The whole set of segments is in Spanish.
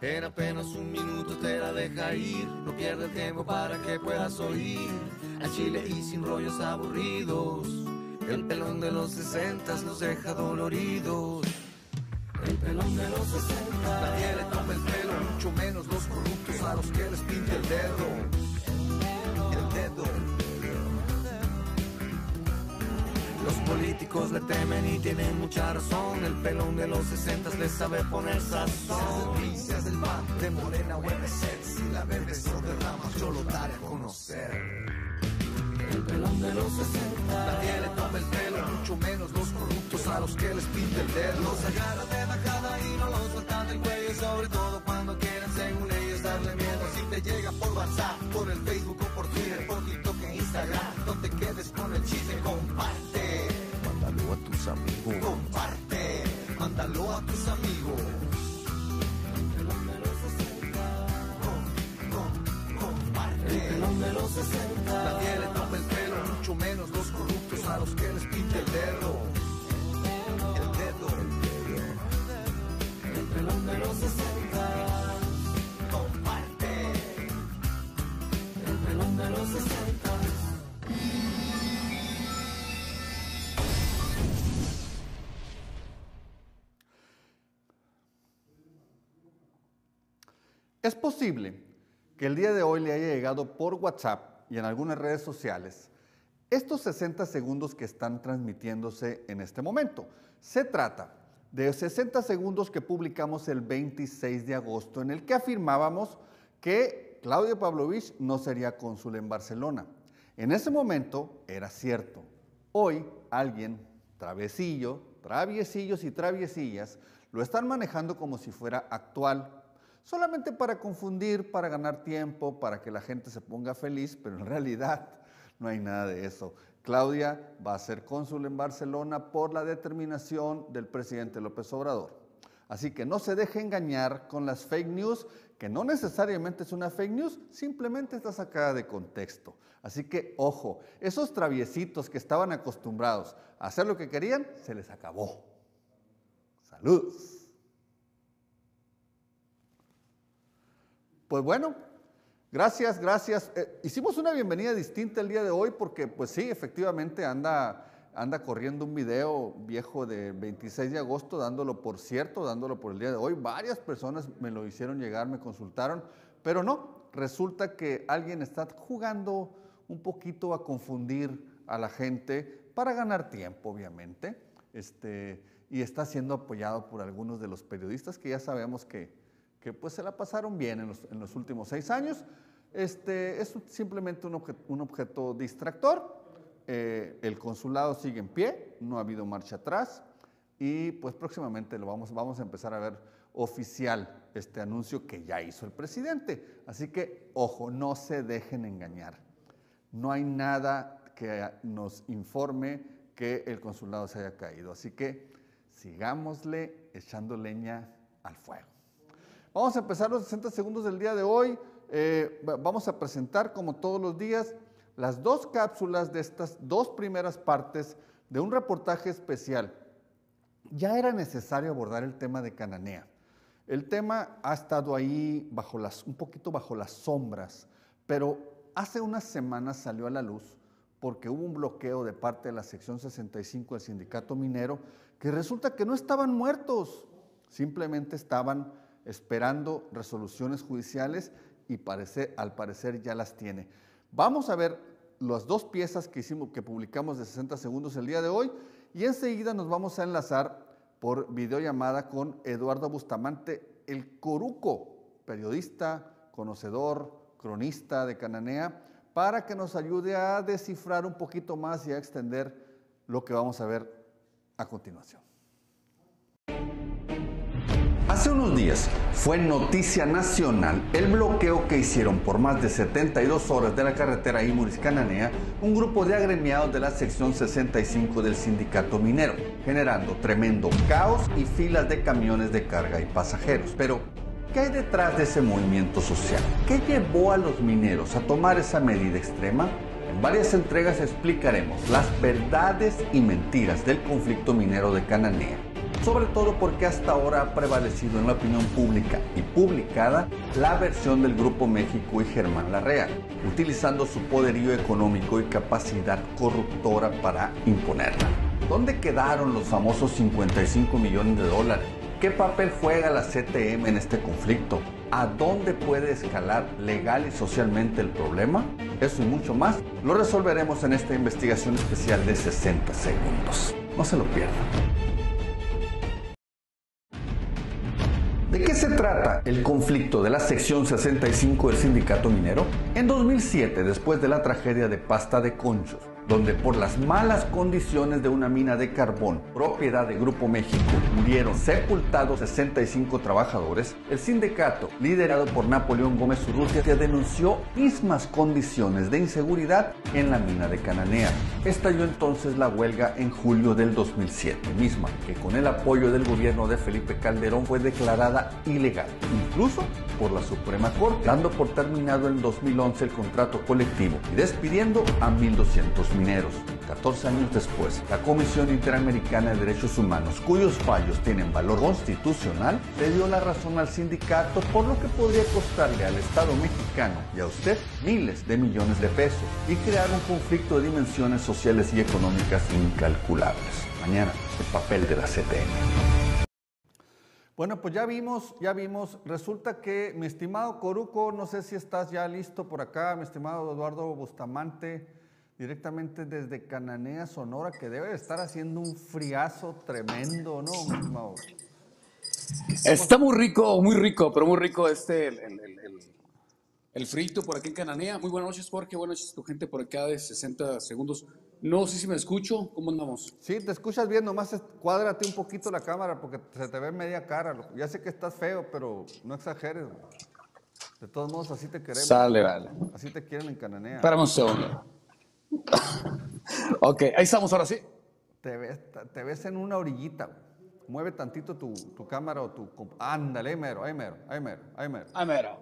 En apenas un minuto te la deja ir, no pierde tiempo para que puedas oír. A Chile y sin rollos aburridos, el pelón de los sesentas nos deja doloridos. El pelón de los 60. Nadie le toma el pelo, mucho menos los corruptos a los que les pinte el dedo. Políticos le temen y tienen mucha razón. El pelón de los 60 les sabe poner sazón. Seas del pan, de morena o ser. Si la bebes o derramas, yo lo daré a conocer. El pelón de los 60. Nadie le toma el pelo, mucho menos los corruptos a los que les pinta el dedo. Los agarra de bajada y no los sueltan del cuello. Sobre todo cuando quieren, según ellos, darle miedo. Si te llega por WhatsApp, por el Facebook o por Twitter, por TikTok e Instagram, no te quedes con el chiste, comparte. Amigos. Comparte, mándalo a tus amigos. El pelón de los 60. Com. El de los 60. Nadie le toma el pelo, mucho menos los corruptos a los que les pinta el dedo. El dedo. El pelón de los 60. Comparte. El pelón de los 60. Es posible que el día de hoy le haya llegado por WhatsApp y en algunas redes sociales estos 60 segundos que están transmitiéndose en este momento. Se trata de 60 segundos que publicamos el 26 de agosto en el que afirmábamos que Claudio Pavlovich no sería cónsul en Barcelona. En ese momento era cierto. Hoy alguien, traviesillo, traviesillos y traviesillas, lo están manejando como si fuera actual solamente para confundir, para ganar tiempo, para que la gente se ponga feliz, pero en realidad no hay nada de eso. Claudia va a ser cónsul en Barcelona por la determinación del presidente López Obrador. Así que no se deje engañar con las fake news, que no necesariamente es una fake news, simplemente está sacada de contexto. Así que ojo, esos traviesitos que estaban acostumbrados a hacer lo que querían, se les acabó. Saludos. Pues bueno, gracias, gracias. Eh, hicimos una bienvenida distinta el día de hoy porque pues sí, efectivamente anda, anda corriendo un video viejo de 26 de agosto, dándolo por cierto, dándolo por el día de hoy. Varias personas me lo hicieron llegar, me consultaron, pero no, resulta que alguien está jugando un poquito a confundir a la gente para ganar tiempo, obviamente, este, y está siendo apoyado por algunos de los periodistas que ya sabemos que que pues se la pasaron bien en los, últimos seis años. Este, es simplemente un, objeto, un objeto distractor. Eh, el consulado sigue en pie, no ha habido marcha atrás y pues próximamente lo vamos, vamos a empezar a ver oficial este anuncio que ya hizo el presidente. Así que, ojo, no se dejen engañar. No hay nada que nos informe que el consulado se haya caído. Así que sigámosle echando leña al fuego. Vamos a empezar los 60 segundos del día de hoy. Eh, vamos a presentar, como todos los días, las dos cápsulas de estas dos primeras partes de un reportaje especial. Ya era necesario abordar el tema de Cananea. El tema ha estado ahí bajo las, un poquito bajo las sombras, pero hace unas semanas salió a la luz porque hubo un bloqueo de parte de la sección 65 del sindicato minero que resulta que no estaban muertos, simplemente estaban esperando resoluciones judiciales y al parecer ya las tiene. Vamos a ver las dos piezas que hicimos, que publicamos de 60 segundos el día de hoy y enseguida nos vamos a enlazar por videollamada con Eduardo Bustamante, el Coruco, periodista, conocedor, cronista de Cananea, para que nos ayude a descifrar un poquito más y a extender lo que vamos a ver a continuación. Unos días fue noticia nacional el bloqueo que hicieron por más de 72 horas de la carretera Imuris-Cananea un grupo de agremiados de la sección 65 del sindicato minero, generando tremendo caos y filas de camiones de carga y pasajeros. Pero, ¿qué hay detrás de ese movimiento social? ¿Qué llevó a los mineros a tomar esa medida extrema? En varias entregas explicaremos las verdades y mentiras del conflicto minero de Cananea sobre todo porque hasta ahora ha prevalecido en la opinión pública y publicada la versión del Grupo México y Germán Larrea, utilizando su poderío económico y capacidad corruptora para imponerla. ¿Dónde quedaron los famosos 55 millones de dólares? ¿Qué papel juega la CTM en este conflicto? ¿A dónde puede escalar legal y socialmente el problema? Eso y mucho más lo resolveremos en esta investigación especial de 60 segundos. No se lo pierdan. Se trata el conflicto de la sección 65 del sindicato minero? En 2007, después de la tragedia de Pasta de Conchos, donde por las malas condiciones de una mina de carbón propiedad de Grupo México murieron sepultados 65 trabajadores, el sindicato, liderado por Napoleón Gómez Urrutia, denunció mismas condiciones de inseguridad en la mina de Cananea. Estalló entonces la huelga en julio del 2007, misma que con el apoyo del gobierno de Felipe Calderón fue declarada ilegal, incluso por la Suprema Corte, dando por terminado en 2011 el contrato colectivo y despidiendo a 1.200 mineros. 14 años después, la Comisión Interamericana de Derechos Humanos, cuyos fallos tienen valor constitucional, le dio la razón al sindicato por lo que podría costarle al Estado mexicano y a usted miles de millones de pesos y crear un conflicto de dimensiones sociales y económicas incalculables. Mañana, el papel de la CTM. Bueno, pues ya vimos, ya vimos. Resulta que mi estimado Coruco, no sé si estás ya listo por acá, mi estimado Eduardo Bustamante directamente desde Cananea, Sonora, que debe estar haciendo un friazo tremendo, ¿no, Está muy rico, muy rico, pero muy rico este, el, frito por aquí en Cananea. Muy buenas noches, Jorge. Buenas noches, tu gente por acá de 60 segundos. No sé si me escucho. ¿Cómo andamos? Sí, te escuchas bien. Nomás cuádrate un poquito la cámara porque se te ve media cara. Ya sé que estás feo, pero no exageres. De todos modos, así te queremos. Sale, vale. Así te quieren en Cananea. Espérame un segundo. Ok, ahí estamos ahora sí. Te ves, te ves en una orillita. Mueve tantito tu, cámara o tu... Ándale, ahí mero, ahí mero, ahí mero, ahí mero. Ahí mero.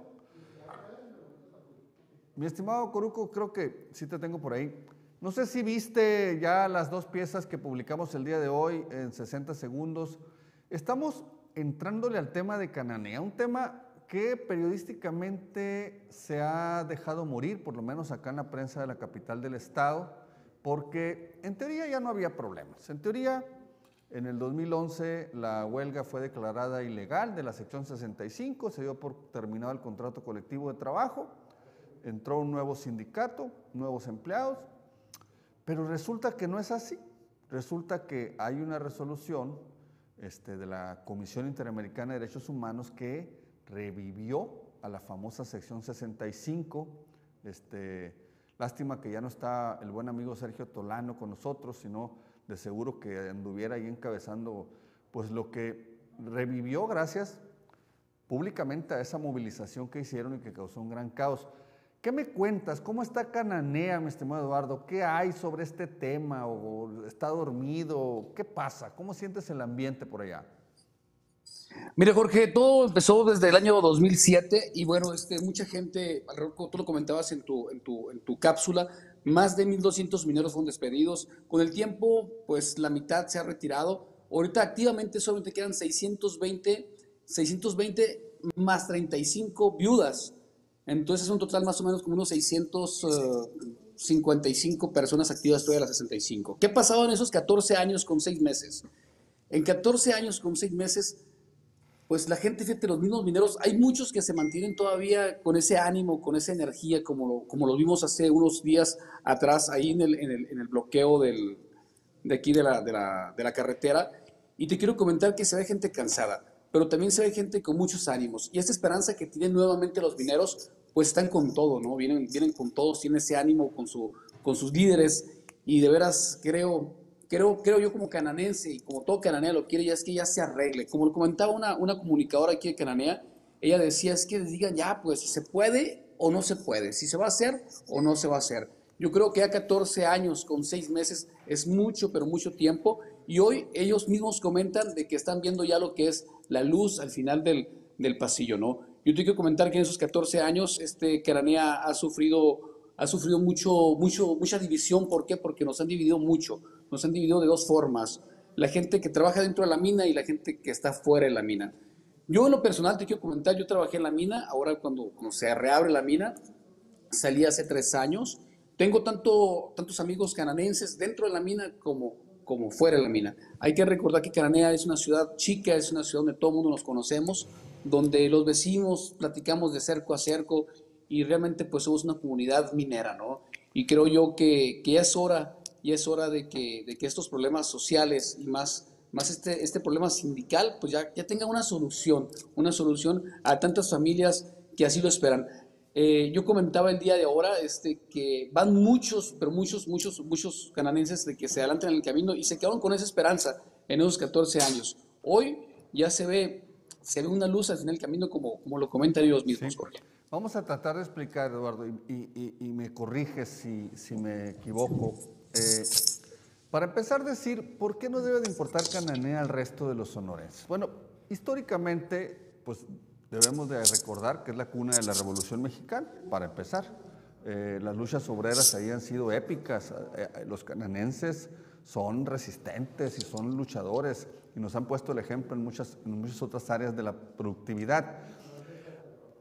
Mi estimado Coruco, creo que sí te tengo por ahí. No sé si viste ya las dos piezas que publicamos el día de hoy en 60 segundos. Estamos entrándole al tema de Cananea, un tema que periodísticamente se ha dejado morir, por lo menos acá en la prensa de la capital del estado, porque en teoría ya no había problemas. En teoría, en el 2011 la huelga fue declarada ilegal de la sección 65, se dio por terminado el contrato colectivo de trabajo, entró un nuevo sindicato, nuevos empleados, pero resulta que no es así. Resulta que hay una resolución este, de la Comisión Interamericana de Derechos Humanos que revivió a la famosa sección 65. Este, lástima que ya no está el buen amigo Sergio Tolano con nosotros, sino de seguro que anduviera ahí encabezando pues lo que revivió gracias públicamente a esa movilización que hicieron y que causó un gran caos. ¿Qué me cuentas? ¿Cómo está Cananea, mi estimado Eduardo? ¿Qué hay sobre este tema? ¿O está dormido? ¿Qué pasa? ¿Cómo sientes el ambiente por allá? Mire, Jorge, todo empezó desde el año 2007 y bueno, este, mucha gente, tú lo comentabas en tu, en tu, en tu cápsula, más de 1.200 mineros fueron despedidos. Con el tiempo, pues la mitad se ha retirado. Ahorita activamente solamente quedan 620, 620 más 35 viudas. Entonces es un total más o menos como unos 655 personas activas todavía de las 65. ¿Qué ha pasado en esos 14 años con 6 meses? En 14 años con 6 meses pues la gente, fíjate, los mismos mineros, hay muchos que se mantienen todavía con ese ánimo, con esa energía, como lo, como lo vimos hace unos días atrás, ahí en el, en el, en el bloqueo del, de aquí de la, de, la, de la, carretera. Y te quiero comentar que se ve gente cansada, pero también se ve gente con muchos ánimos. Y esta esperanza que tienen nuevamente los mineros, pues están con todo, ¿no? Vienen, vienen con todos, tienen ese ánimo con, su, con sus líderes. Y de veras creo creo, creo yo como cananense y como todo cananea lo quiere, ya es que ya se arregle. Como lo comentaba una, una comunicadora aquí de Cananea, ella decía, es que digan ya, pues si se puede o no se puede, si se va a hacer o no se va a hacer. Yo creo que ya 14 años con 6 meses es mucho, pero mucho tiempo. Y hoy ellos mismos comentan de que están viendo ya lo que es la luz al final del, del pasillo, ¿no? Yo tengo que comentar que en esos 14 años este Cananea ha sufrido, ha sufrido mucho, mucho, mucha división. ¿Por qué? Porque nos han dividido mucho nos han dividido de dos formas. la gente que trabaja dentro de la mina y la gente que está fuera de la mina. Yo en lo personal te quiero comentar, yo trabajé en la mina, ahora cuando, se reabre la mina, salí hace tres años. Tengo tanto, tantos amigos cananenses dentro de la mina como, como fuera de la mina. Hay que recordar que Cananea es una ciudad chica, es una ciudad donde todo el mundo nos conocemos, donde los vecinos platicamos de cerco a cerco y realmente pues somos una comunidad minera, ¿no? Y creo yo que, que es hora, ya es hora de que, de que estos problemas sociales y más, más este, este problema sindical pues ya, ya tenga una solución, una solución a tantas familias que así lo esperan. Eh, yo comentaba el día de ahora este, que van muchos, pero muchos, muchos, muchos cananenses de que se adelantan en el camino y se quedaron con esa esperanza en esos 14 años. Hoy ya se ve, se ve una luz al final del camino como, como lo comentan ellos mismos, Jorge. Vamos a tratar de explicar, Eduardo, y, me corriges si, si, me equivoco. Eh, para empezar, decir, ¿por qué no debe de importar Cananea al resto de los sonorenses? Bueno, históricamente, pues Debemos de recordar que es la cuna de la Revolución Mexicana, para empezar. Eh, las luchas obreras ahí han sido épicas. Eh, eh, los cananenses son resistentes y son luchadores y nos han puesto el ejemplo en muchas, en muchas otras áreas de la productividad.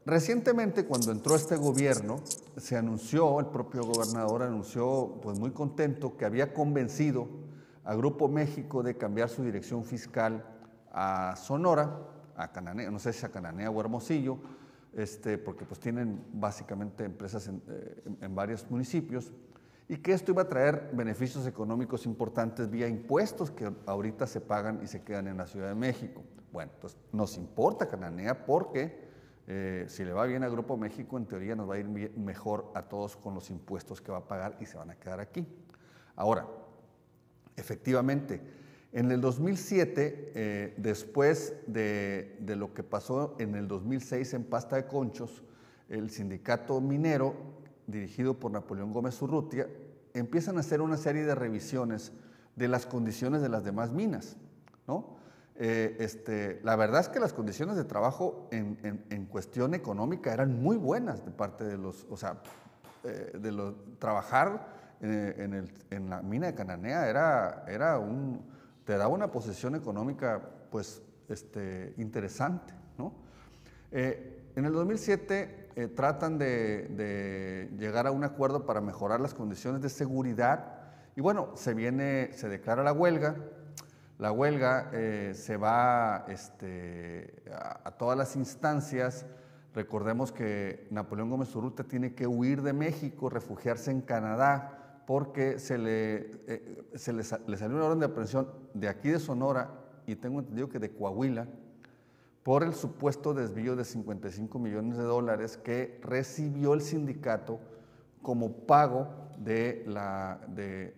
Recientemente, cuando entró este gobierno, se anunció, el propio gobernador anunció, pues muy contento, que había convencido a Grupo México de cambiar su dirección fiscal a Sonora a Cananea, no sé si a Cananea o Hermosillo, este, porque pues tienen básicamente empresas eh, en, varios municipios, y que esto iba a traer beneficios económicos importantes vía impuestos que ahorita se pagan y se quedan en la Ciudad de México. Bueno, pues nos importa Cananea porque eh, si le va bien a Grupo México, en teoría nos va a ir mejor a todos con los impuestos que va a pagar y se van a quedar aquí. Ahora, efectivamente, en el 2007, eh, después de, lo que pasó en el 2006 en Pasta de Conchos, el sindicato minero, dirigido por Napoleón Gómez Urrutia, empiezan a hacer una serie de revisiones de las condiciones de las demás minas. ¿no? Eh, este, la verdad es que las condiciones de trabajo en, cuestión económica eran muy buenas de parte de los, o sea, eh, de los, trabajar en, en, la mina de Cananea era, era un, te da una posición económica pues este, interesante. ¿no? Eh, en el 2007 eh, tratan de, llegar a un acuerdo para mejorar las condiciones de seguridad y bueno, se viene, se declara la huelga, la huelga eh, se va este, a, todas las instancias, recordemos que Napoleón Gómez Urrutia tiene que huir de México, refugiarse en Canadá, porque se le, eh, se le, salió una orden de aprehensión de aquí de Sonora y tengo entendido que de Coahuila por el supuesto desvío de 55 millones de dólares que recibió el sindicato como pago de la, de,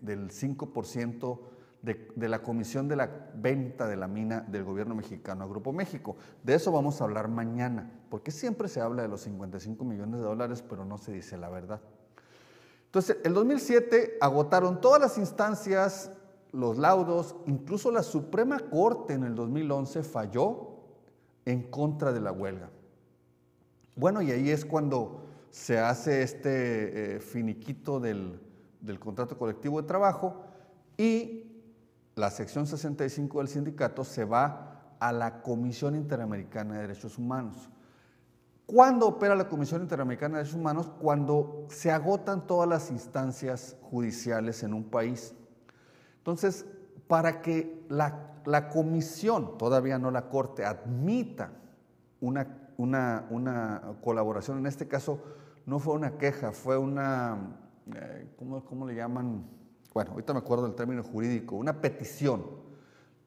del 5% de, la comisión de la venta de la mina del gobierno mexicano a Grupo México. De eso vamos a hablar mañana, porque siempre se habla de los 55 millones de dólares, pero no se dice la verdad. Entonces, el 2007 agotaron todas las instancias, los laudos, incluso la Suprema Corte en el 2011 falló en contra de la huelga. Bueno, y ahí es cuando se hace este eh, finiquito del, del contrato colectivo de trabajo y la sección 65 del sindicato se va a la Comisión Interamericana de Derechos Humanos. ¿Cuándo opera la Comisión Interamericana de Derechos Humanos? Cuando se agotan todas las instancias judiciales en un país. Entonces, para que la, comisión, todavía no la Corte, admita una, una, colaboración, en este caso no fue una queja, fue una, eh, ¿cómo, ¿cómo, le llaman? Bueno, ahorita me acuerdo del término jurídico, una petición.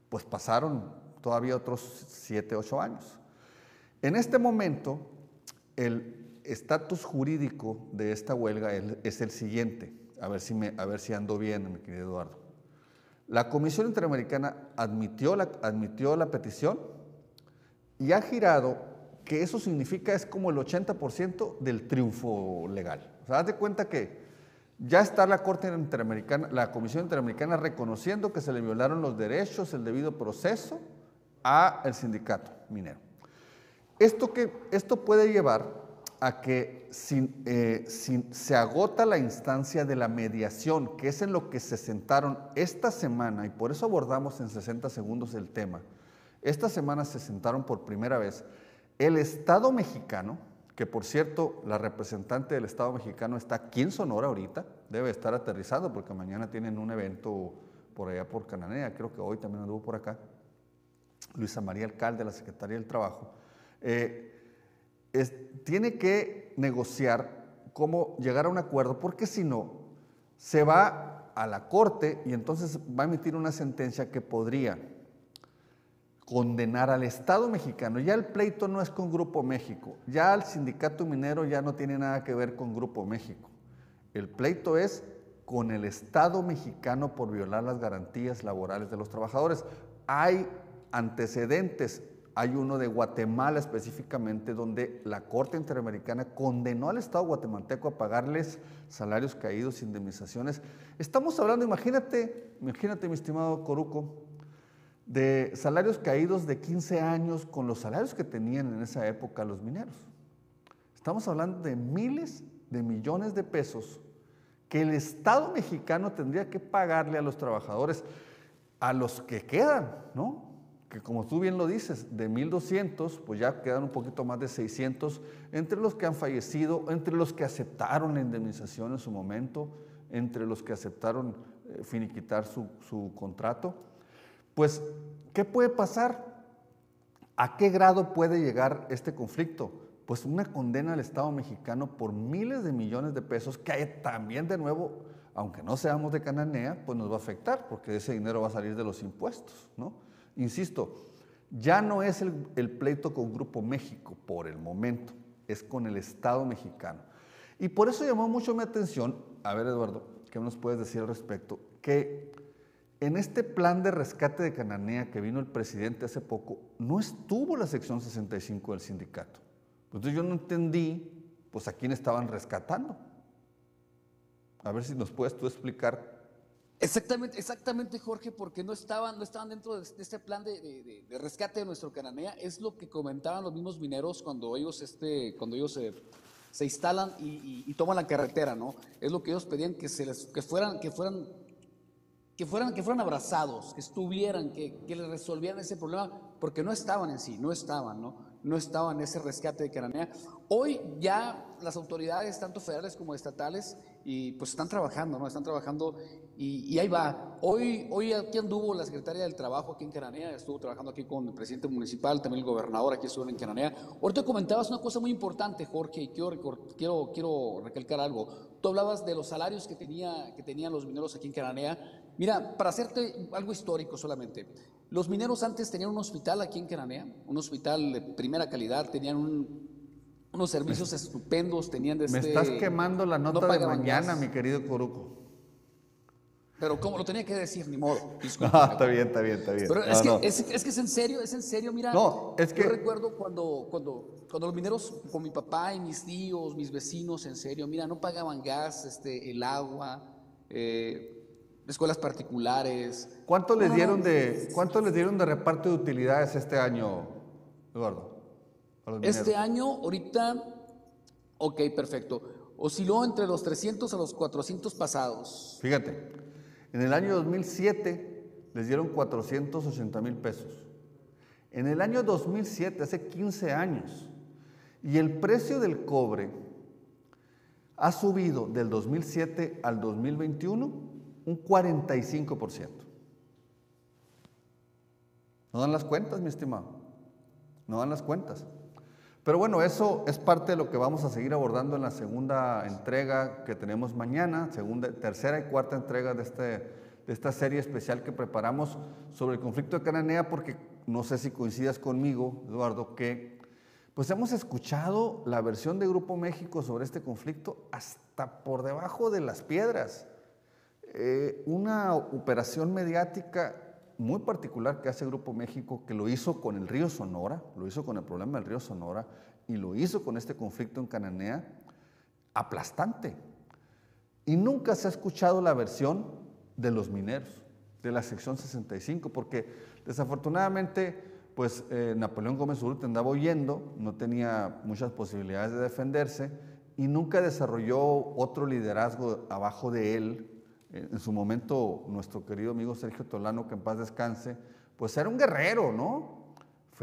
Pues pasaron todavía otros siete, ocho años. En este momento, el estatus jurídico de esta huelga es el siguiente, a ver si, me, a ver si ando bien, mi querido Eduardo. La Comisión Interamericana admitió la, admitió la petición y ha girado que eso significa es como el 80% del triunfo legal. O sea, haz de cuenta que ya está la Corte Interamericana, la Comisión Interamericana reconociendo que se le violaron los derechos, el debido proceso a el sindicato minero. Esto, que, esto puede llevar a que eh, sin- se agota la instancia de la mediación, que es en lo que se sentaron esta semana, y por eso abordamos en 60 segundos el tema. Esta semana se sentaron por primera vez el Estado mexicano, que por cierto, la representante del Estado mexicano está aquí en Sonora ahorita, debe estar aterrizando porque mañana tienen un evento por allá por Cananea, creo que hoy también anduvo por acá. Luisa María Alcalde, la Secretaría del Trabajo, eh, es- tiene que negociar cómo llegar a un acuerdo, porque si no, se va a la Corte y entonces va a emitir una sentencia que podría condenar al Estado mexicano. Ya el pleito no es con Grupo México, ya el sindicato minero ya no tiene nada que ver con Grupo México. El pleito es con el Estado mexicano por violar las garantías laborales de los trabajadores. Hay antecedentes, hay uno de Guatemala específicamente, donde la Corte Interamericana condenó al Estado guatemalteco a pagarles salarios caídos, indemnizaciones. Estamos hablando, imagínate, imagínate mi estimado Coruco, de salarios caídos de 15 años con los salarios que tenían en esa época los mineros. Estamos hablando de miles de millones de pesos que el Estado mexicano tendría que pagarle a los trabajadores, a los que quedan, ¿no? Que como tú bien lo dices, de 1.200, pues ya quedan un poquito más de 600, entre los que han fallecido, entre los que aceptaron la indemnización en su momento, entre los que aceptaron eh, finiquitar su, su contrato. Pues, ¿qué puede pasar? ¿A qué grado puede llegar este conflicto? Pues una condena al Estado mexicano por miles de millones de pesos que también de nuevo, aunque no seamos de Cananea, pues nos va a afectar porque ese dinero va a salir de los impuestos, ¿no? Insisto, ya no es el, el pleito con Grupo México por el momento, es con el Estado mexicano. Y por eso llamó mucho mi atención, a ver Eduardo, ¿qué nos puedes decir al respecto? Que en este plan de rescate de Cananea que vino el presidente hace poco, no estuvo la sección 65 del sindicato. Entonces yo no entendí, pues a quién estaban rescatando. A ver si nos puedes tú explicar. Exactamente, exactamente, Jorge, porque no estaban, no estaban dentro de este plan de, de- de- rescate de nuestro Cananea. Es lo que comentaban los mismos mineros cuando ellos, este, cuando ellos se, se instalan y, y- y toman la carretera, ¿no? Es lo que ellos pedían que se les, que fueran, que fueran, que fueran, que fueran abrazados, que estuvieran, que, que les resolvieran ese problema, porque no estaban en sí, no estaban, ¿no? No estaban en ese rescate de Cananea. Hoy ya las autoridades, tanto federales como estatales, y pues están trabajando, ¿no? Están trabajando y, y ahí va. Hoy, hoy aquí anduvo la secretaria del Trabajo aquí en Cananea, estuvo trabajando aquí con el presidente municipal, también el gobernador aquí estuvo en Cananea. Ahorita comentabas una cosa muy importante, Jorge, y quiero, quiero, quiero recalcar algo. Tú hablabas de los salarios que, tenía, que tenían los mineros aquí en Cananea. Mira, para hacerte algo histórico solamente, los mineros antes tenían un hospital aquí en Cananea, un hospital de primera calidad, tenían un- unos servicios estupendos, tenían de Me este- estás quemando la no nota de mañana, gas. mi querido Coruco. Pero como lo tenía que decir, ni modo. No, discúlpame. está bien, está bien, está bien. Pero No, es, que, no. es, es que es en serio, es en serio, mira. No, es que- Yo recuerdo cuando, cuando, cuando los mineros, con mi papá y mis tíos, mis vecinos, en serio, mira, no pagaban gas, este, el agua, eh, escuelas particulares. ¿Cuánto No, les no, dieron no. de cuánto les dieron de reparto de utilidades este año, Eduardo? Este año, ahorita, ok, perfecto. Osciló entre los 300 a los 400 pasados. Fíjate, en el año 2007 les dieron 480 mil pesos. En el año 2007, hace 15 años, y el precio del cobre ha subido del 2007 al 2021 un 45%. No dan las cuentas, mi estimado. No dan las cuentas. Pero bueno, eso es parte de lo que vamos a seguir abordando en la segunda entrega que tenemos mañana, segunda, tercera y cuarta entrega de, este, de esta serie especial que preparamos sobre el conflicto de Cananea, porque no sé si coincidas conmigo, Eduardo, que pues hemos escuchado la versión de Grupo México sobre este conflicto hasta por debajo de las piedras. Eh, una operación mediática muy particular que hace Grupo México, que lo hizo con el río Sonora, lo hizo con el problema del río Sonora y lo hizo con este conflicto en Cananea, aplastante. Y nunca se ha escuchado la versión de los mineros, de la sección 65, porque desafortunadamente pues eh, Napoleón Gómez Urrutia andaba huyendo, no tenía muchas posibilidades de defenderse y nunca desarrolló otro liderazgo abajo de él. En su momento, nuestro querido amigo Sergio Tolano, que en paz descanse, pues era un guerrero, ¿no?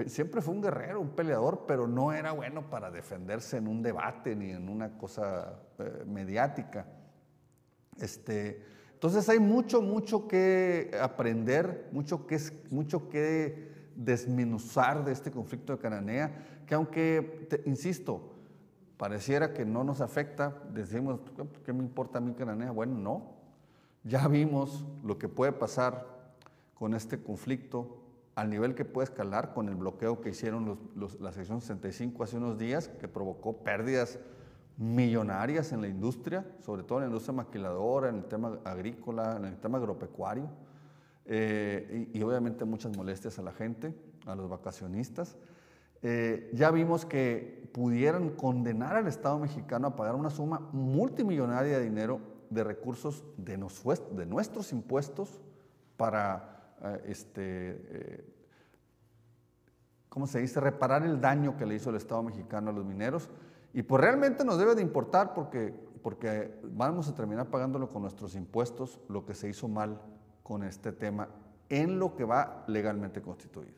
siempre fue un guerrero, un peleador, pero no era bueno para defenderse en un debate ni en una cosa eh, mediática. Este, entonces hay mucho, mucho que aprender, mucho que, mucho que desmenuzar de este conflicto de Cananea, que aunque, insisto, pareciera que no nos afecta, decimos, ¿qué me importa a mí Cananea? Bueno, no. Ya vimos lo que puede pasar con este conflicto al nivel que puede escalar con el bloqueo que hicieron la sección 65 hace unos días, que provocó pérdidas millonarias en la industria, sobre todo en la industria maquiladora, en el tema agrícola, en el tema agropecuario, eh, y, obviamente muchas molestias a la gente, a los vacacionistas. Eh, ya vimos que pudieran condenar al Estado mexicano a pagar una suma multimillonaria de dinero de recursos de, de nuestros impuestos para este, eh, ¿cómo se dice?, reparar el daño que le hizo el Estado mexicano a los mineros. Y pues realmente nos debe de importar porque, porque vamos a terminar pagándolo con nuestros impuestos, lo que se hizo mal con este tema en lo que va legalmente constituido.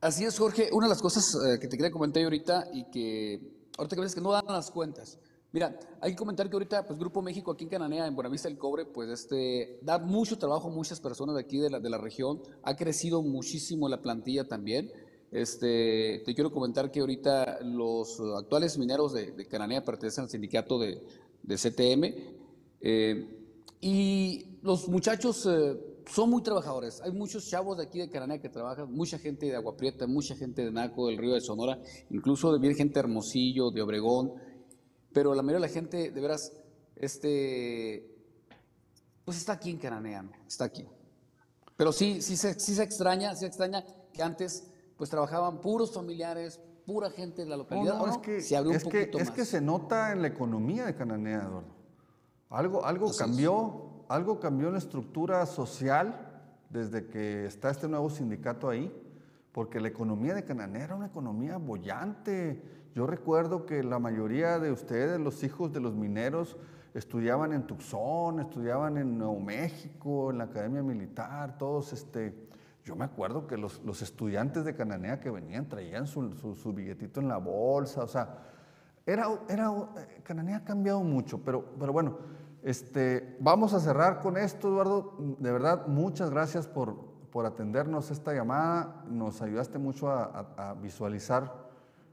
Así es, Jorge. Una de las cosas eh, que te quería comentar ahorita y que ahorita que ves que no dan las cuentas. Mira, hay que comentar que ahorita, pues Grupo México aquí en Cananea, en Buenavista del Cobre, pues este, da mucho trabajo a muchas personas de aquí de la, de la región. Ha crecido muchísimo la plantilla también. Este, te quiero comentar que ahorita los actuales mineros de, Cananea pertenecen al sindicato de, de CTM eh, y los muchachos eh, son muy trabajadores. Hay muchos chavos de aquí de Cananea que trabajan, mucha gente de Agua Prieta, mucha gente de Naco, del Río de Sonora, incluso de gente de Hermosillo, de Obregón pero la mayoría de la gente, de veras, este, pues está aquí en Cananea, está aquí. Pero sí, sí se, sí se extraña, se extraña que antes pues trabajaban puros familiares, pura gente de la localidad. es que, se abrió un poquito Es que se nota en la economía de Cananea, Eduardo. Algo, algo cambió, algo cambió en la estructura social desde que está este nuevo sindicato ahí, porque la economía de Cananea era una economía bollante yo recuerdo que la mayoría de ustedes, los hijos de los mineros, estudiaban en Tucson, estudiaban en Nuevo México, en la Academia Militar, todos este... Yo me acuerdo que los, estudiantes de Cananea que venían traían su, su, billetito en la bolsa, o sea, era, era, Cananea ha cambiado mucho, pero, pero bueno, este, vamos a cerrar con esto, Eduardo. De verdad, muchas gracias por, por atendernos esta llamada, nos ayudaste mucho a, visualizar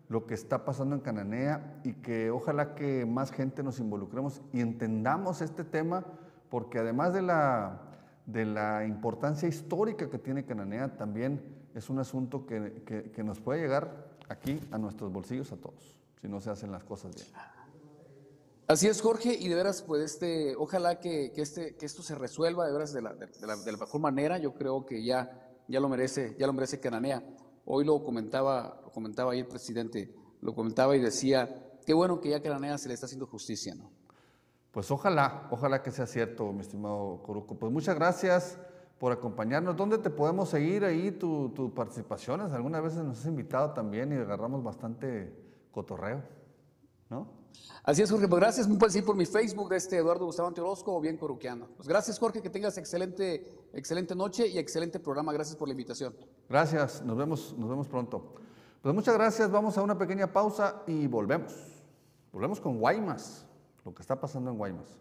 lo que está pasando en Cananea y que ojalá que más gente nos involucremos y entendamos este tema, porque además de la, de la importancia histórica que tiene Cananea, también es un asunto que, que, nos puede llegar aquí a nuestros bolsillos a todos, si no se hacen las cosas bien. Así es, Jorge, y de veras, pues este, ojalá que, que este, que esto se resuelva de veras de la, de, la, de la mejor manera. Yo creo que ya, ya lo merece, ya lo merece Cananea. Hoy lo comentaba, lo comentaba ahí el presidente, lo comentaba y decía, qué bueno que ya la se le está haciendo justicia, ¿no? Pues ojalá, ojalá que sea cierto, mi estimado Coruco. Pues muchas gracias por acompañarnos. ¿Dónde te podemos seguir ahí tus tu participaciones? Algunas veces nos has invitado también y agarramos bastante cotorreo, ¿no? Así es, Jorge. Pues gracias. Me puedes ir por mi Facebook de este Eduardo Gustavo Orozco o bien Coruqueando. Pues gracias, Jorge. Que tengas excelente, excelente noche y excelente programa. Gracias por la invitación. Gracias. Nos vemos, nos vemos pronto. Pues muchas gracias. Vamos a una pequeña pausa y volvemos. Volvemos con Guaymas, lo que está pasando en Guaymas.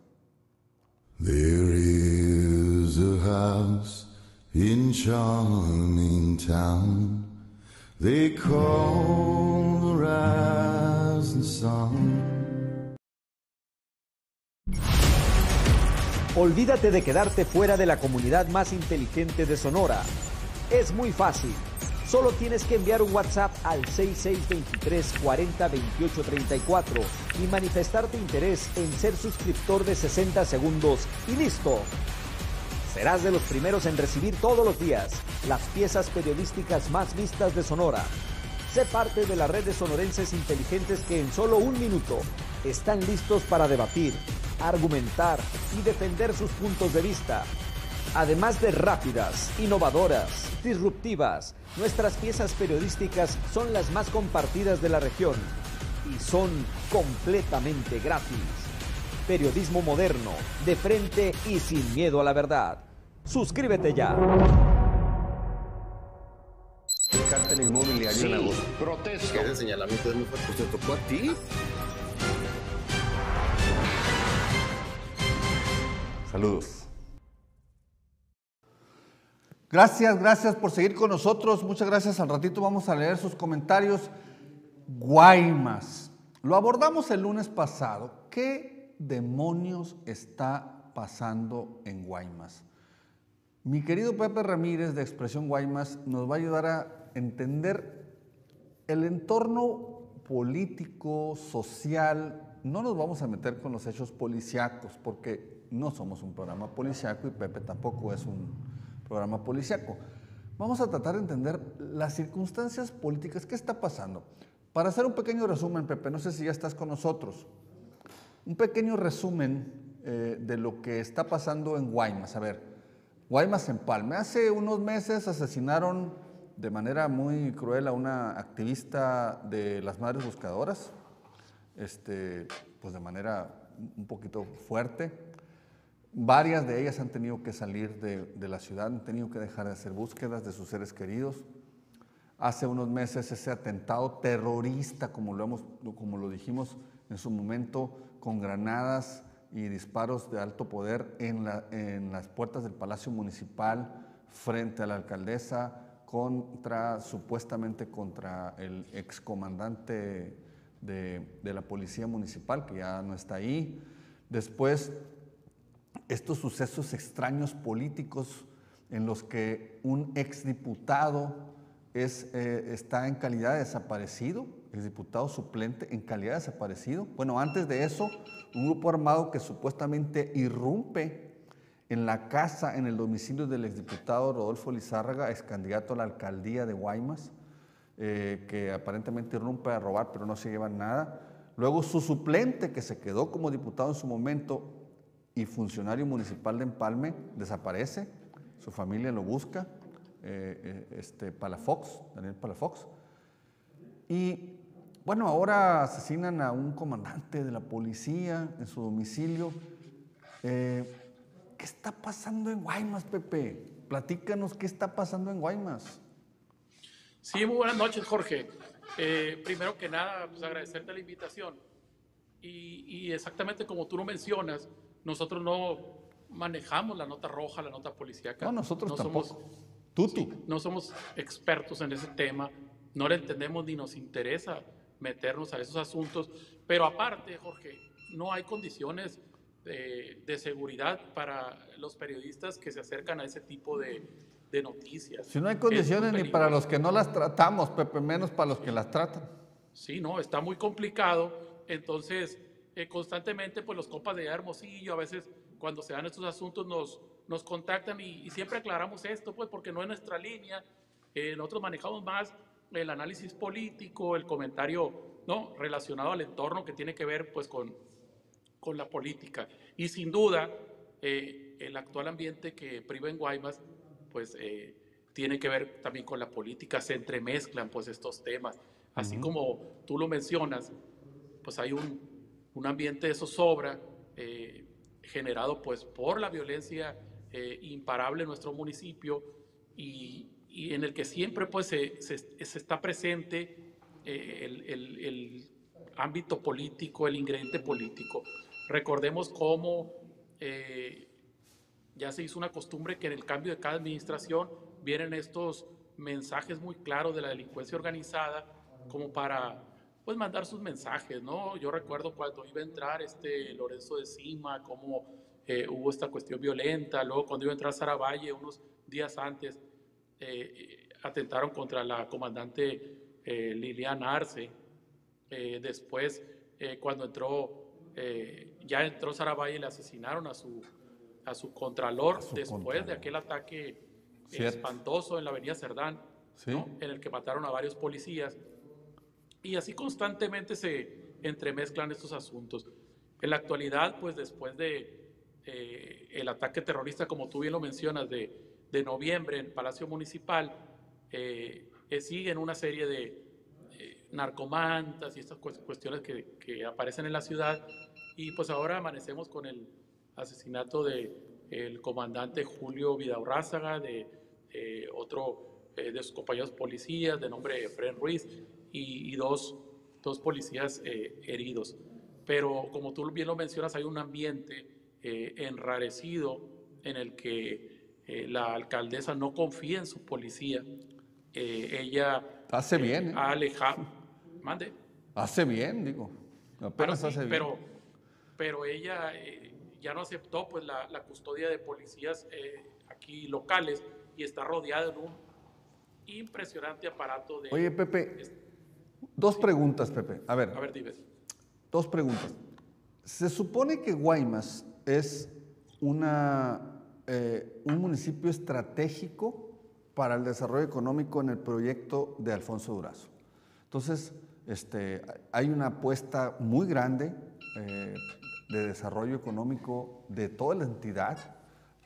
There is a house in charming town. They call the rising sun. Olvídate de quedarte fuera de la comunidad más inteligente de Sonora. Es muy fácil. Solo tienes que enviar un WhatsApp al 6623 40 34 y manifestarte interés en ser suscriptor de 60 segundos y listo. Serás de los primeros en recibir todos los días las piezas periodísticas más vistas de Sonora. Sé parte de la red de sonorenses inteligentes que en solo un minuto están listos para debatir, argumentar y defender sus puntos de vista. Además de rápidas, innovadoras, disruptivas, nuestras piezas periodísticas son las más compartidas de la región y son completamente gratis. Periodismo moderno, de frente y sin miedo a la verdad. Suscríbete ya. El cártel inmobiliario en agosto. Protesto. Ese señalamiento es muy fuerte. Pues te tocó a ti. Saludos. Gracias, gracias por seguir con nosotros. Muchas gracias. Al ratito vamos a leer sus comentarios. Guaymas. Lo abordamos el lunes pasado. ¿Qué demonios está pasando en Guaymas? Mi querido Pepe Ramírez de Expresión Guaymas nos va a ayudar a entender el entorno político, social. No nos vamos a meter con los hechos policíacos porque no somos un programa policíaco y Pepe tampoco es un programa policíaco. Vamos a tratar de entender las circunstancias políticas. ¿Qué está pasando? Para hacer un pequeño resumen, Pepe, no sé si ya estás con nosotros. Un pequeño resumen eh, de lo que está pasando en Guaymas. A ver, Guaymas Empalme. Hace unos meses asesinaron de manera muy cruel a una activista de las Madres Buscadoras, este, pues de manera un poquito fuerte. Varias de ellas han tenido que salir de, de, la ciudad, han tenido que dejar de hacer búsquedas de sus seres queridos. Hace unos meses ese atentado terrorista, como lo, hemos, como lo dijimos en su momento, con granadas y disparos de alto poder en, la, en las puertas del Palacio Municipal frente a la alcaldesa, contra, supuestamente contra el excomandante de, la Policía Municipal, que ya no está ahí. Después, estos sucesos extraños políticos en los que un exdiputado es, eh, está en calidad de desaparecido, exdiputado suplente en calidad de desaparecido. Bueno, antes de eso, un grupo armado que supuestamente irrumpe en la casa, en el domicilio del exdiputado Rodolfo Lizárraga, ex candidato a la alcaldía de Guaymas, eh, que aparentemente irrumpe a robar, pero no se llevan nada. Luego su suplente, que se quedó como diputado en su momento y funcionario municipal de Empalme, desaparece, su familia lo busca, eh, eh, este, Palafox, Daniel Palafox. Y bueno, ahora asesinan a un comandante de la policía en su domicilio. Eh, ¿Qué está pasando en Guaymas, Pepe? Platícanos qué está pasando en Guaymas. Sí, muy buenas noches, Jorge. Eh, primero que nada, pues agradecerte la invitación. Y, y, exactamente como tú lo mencionas, nosotros no manejamos la nota roja, la nota policíaca. No, nosotros no tampoco. Somos, tú, sí, no somos expertos en ese tema, no le entendemos ni nos interesa meternos a esos asuntos. Pero aparte, Jorge, no hay condiciones de, de, seguridad para los periodistas que se acercan a ese tipo de, de noticias. Si no hay condiciones ni para los que no las tratamos, Pepe, menos para los que las tratan. Sí, no, está muy complicado. Entonces, eh, constantemente, pues los compas de Hermosillo, a veces cuando se dan estos asuntos nos, nos contactan y, y siempre aclaramos esto, pues porque no es nuestra línea. Eh, nosotros manejamos más el análisis político, el comentario ¿no? relacionado al entorno que tiene que ver pues con, con la política. Y sin duda, eh, el actual ambiente que priva en Guaymas, pues eh, tiene que ver también con la política, se entremezclan pues estos temas. Así uh -huh. como tú lo mencionas, pues hay un, un ambiente de zozobra eh, generado pues por la violencia eh, imparable en nuestro municipio y, y, en el que siempre pues se, se, se está presente el, el, el, ámbito político, el ingrediente político. Recordemos cómo eh, ya se hizo una costumbre que en el cambio de cada administración vienen estos mensajes muy claros de la delincuencia organizada como para pues mandar sus mensajes, ¿no? Yo recuerdo cuando iba a entrar este Lorenzo de Cima, cómo eh, hubo esta cuestión violenta, luego cuando iba a entrar Sara Valle unos días antes, eh, atentaron contra la comandante eh, Liliana Arce, después cuando entró, ya entró Sara Valle le asesinaron a su, a su contralor, a su después contralor. de aquel ataque Cierto. espantoso en la avenida Cerdán, ¿Sí? ¿no? en el que mataron a varios policías. Y así constantemente se entremezclan estos asuntos. En la actualidad, pues después de eh, el ataque terrorista, como tú bien lo mencionas, de, de noviembre en Palacio Municipal, eh, eh, siguen una serie de narcomantas y estas cuestiones que, que, aparecen en la ciudad. Y pues ahora amanecemos con el asesinato de el comandante Julio Vidaurrázaga, de, otro de sus compañeros policías de nombre Efren Ruiz y, y dos, dos, policías heridos. Pero como tú bien lo mencionas, hay un ambiente eh, enrarecido en el que eh, la alcaldesa no confía en su policía. Eh, ella hace bien. ha alejado. Mande. Hace bien, digo. Apenas hace bien. Pero, pero ella ya no aceptó pues la, la custodia de policías aquí locales y está rodeada de un impresionante aparato de... Oye, Pepe, dos preguntas, Pepe. A ver. A ver, dime. Dos preguntas. Se supone que Guaymas es una, eh, un municipio estratégico para el desarrollo económico en el proyecto de Alfonso Durazo. Entonces, este, hay una apuesta muy grande eh, de desarrollo económico de toda la entidad,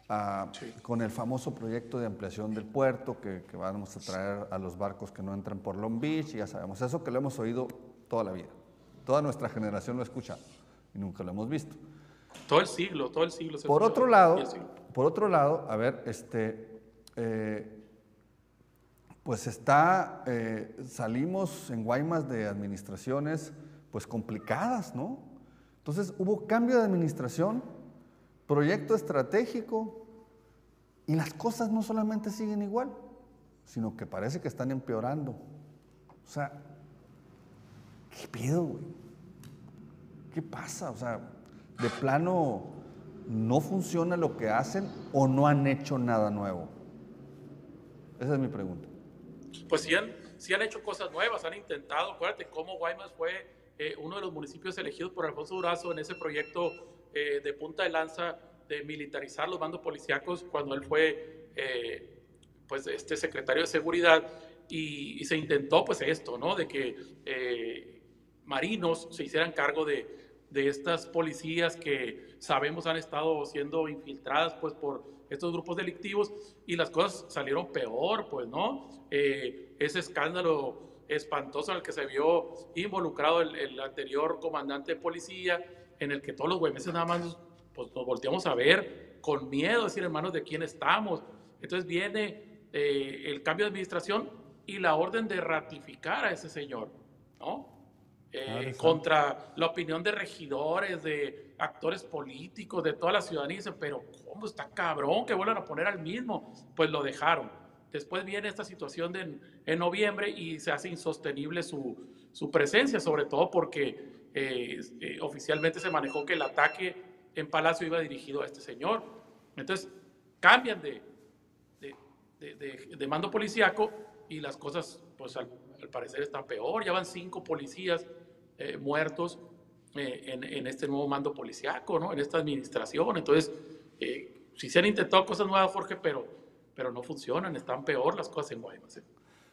ah, con el famoso proyecto de ampliación del puerto que, que, vamos a traer a los barcos que no entran por Long Beach, y ya sabemos, eso que lo hemos oído toda la vida. Toda nuestra generación lo escucha y nunca lo hemos visto. Todo el siglo, todo el siglo. por otro lado, por otro lado, a ver, este, eh, pues está, eh, salimos en Guaymas de administraciones, pues complicadas, ¿no? Entonces hubo cambio de administración, proyecto estratégico, y las cosas no solamente siguen igual, sino que parece que están empeorando. O sea, ¿qué pido, güey? ¿Qué pasa? O sea, de plano no funciona lo que hacen o no han hecho nada nuevo? Esa es mi pregunta. Pues sí han, han hecho cosas nuevas, han intentado. Acuérdate cómo Guaymas fue eh, uno de los municipios elegidos por Alfonso Durazo en ese proyecto eh, de punta de lanza de militarizar los bandos policíacos cuando él fue eh, pues este secretario de seguridad y, se intentó pues esto, ¿no? De que marinos se hicieran cargo de, de estas policías que sabemos han estado siendo infiltradas pues por estos grupos delictivos y las cosas salieron peor, pues, ¿no? Eh, ese escándalo espantoso en el que se vio involucrado el, anterior comandante de policía, en el que todos los güeymeses nada más pues, nos volteamos a ver con miedo, decir, hermanos, ¿de quién estamos? Entonces viene eh, el cambio de administración y la orden de ratificar a ese señor, ¿no? Eh, contra la opinión de regidores, de actores políticos, de toda la ciudadanía. Dicen, pero ¿cómo está cabrón que vuelvan a poner al mismo? Pues lo dejaron. Después viene esta situación de, en, noviembre y se hace insostenible su, su presencia, sobre todo porque eh, eh, oficialmente se manejó que el ataque en Palacio iba dirigido a este señor. Entonces, cambian de, de, de, mando policíaco y las cosas, pues al, parecer están peor. Ya van cinco policías eh, muertos eh, en, este nuevo mando policiaco, ¿no? En esta administración. Entonces, sí se han intentado cosas nuevas, Jorge, pero, pero no funcionan, están peor las cosas en Guaymas.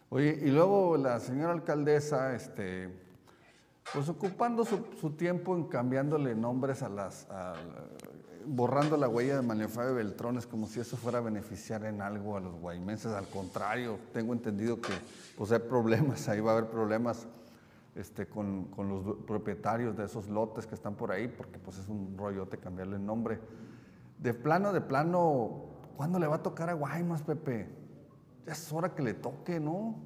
Oye, y luego la señora alcaldesa, este, pues ocupando su, tiempo en cambiándole nombres a las, borrando la huella de Manuel Fabio Beltrones como si eso fuera a beneficiar en algo a los guaymenses. Al contrario, tengo entendido que pues hay problemas, ahí va a haber problemas este, con, con, los propietarios de esos lotes que están por ahí, porque pues es un rollote cambiarle el nombre. De plano, de plano, ¿cuándo le va a tocar a Guaymas, Pepe? Ya es hora que le toque, ¿no?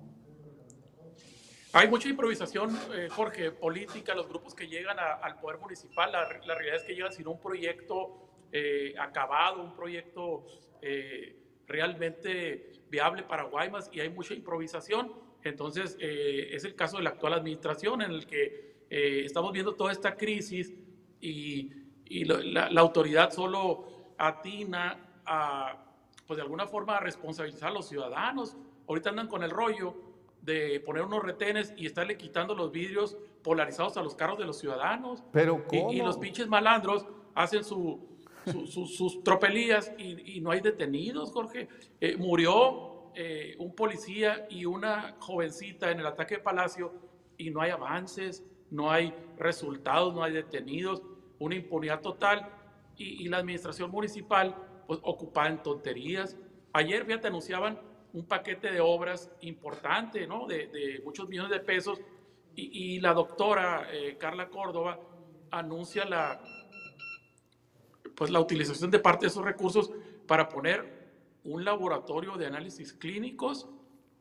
Hay mucha improvisación, eh, Jorge, política, los grupos que llegan al poder municipal, la, la, realidad es que llegan sin un proyecto eh, acabado, un proyecto eh, realmente viable para Guaymas y hay mucha improvisación. Entonces, es el caso de la actual administración en el que estamos viendo toda esta crisis y, la, autoridad solo atina a, pues de alguna forma, a responsabilizar a los ciudadanos. Ahorita andan con el rollo de poner unos retenes y estarle quitando los vidrios polarizados a los carros de los ciudadanos. Pero Y, los pinches malandros hacen su, sus tropelías y, no hay detenidos, Jorge. Eh, murió eh, un policía y una jovencita en el ataque de Palacio y no hay avances, no hay resultados, no hay detenidos, una impunidad total. y, y la administración municipal pues ocupada en tonterías. Ayer, fíjate, anunciaban un paquete de obras importante, ¿no? De, de muchos millones de pesos y, y la doctora eh, Carla Córdoba anuncia la, pues la utilización de parte de esos recursos para poner un laboratorio de análisis clínicos